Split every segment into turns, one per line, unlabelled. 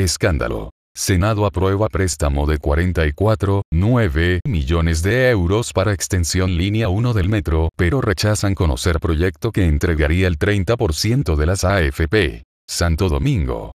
Escándalo. Senado aprueba préstamo de 44,9 millones de euros para extensión línea 1 del metro, pero rechazan conocer proyecto que entregaría el 30% de las AFP. Santo Domingo.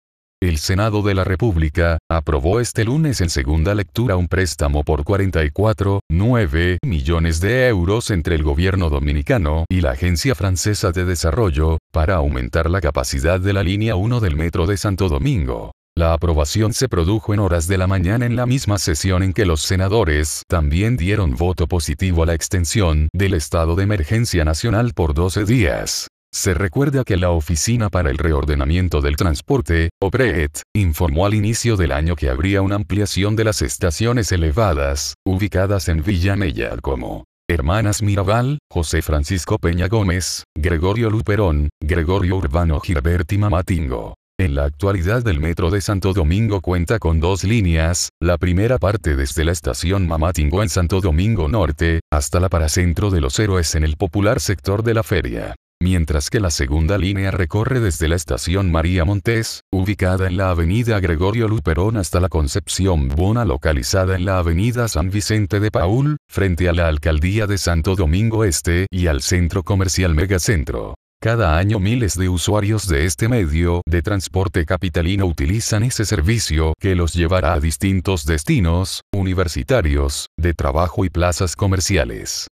El Senado de la República, aprobó este lunes en segunda lectura un préstamo por 44,9 millones de euros entre el gobierno dominicano y la Agencia Francesa de Desarrollo, para aumentar la capacidad de la línea 1 del metro de Santo Domingo. La aprobación se produjo en horas de la mañana en la misma sesión en que los senadores también dieron voto positivo a la extensión del estado de emergencia nacional por 12 días. Se recuerda que la Oficina para el Reordenamiento del Transporte, OPRET, informó al inicio del año que habría una ampliación de las estaciones elevadas, ubicadas en Villamella como Hermanas Mirabal, José Francisco Peña Gómez, Gregorio Luperón, Gregorio Urbano Gilberti Mamatingo. En la actualidad el Metro de Santo Domingo cuenta con dos líneas, la primera parte desde la estación Mamatingo en Santo Domingo Norte, hasta la Paracentro de los Héroes en el popular sector de la feria mientras que la segunda línea recorre desde la estación María Montes, ubicada en la avenida Gregorio Luperón hasta la Concepción Bona localizada en la avenida San Vicente de Paul, frente a la alcaldía de Santo Domingo Este y al centro comercial Megacentro. Cada año miles de usuarios de este medio de transporte capitalino utilizan ese servicio que los llevará a distintos destinos, universitarios, de trabajo y plazas comerciales.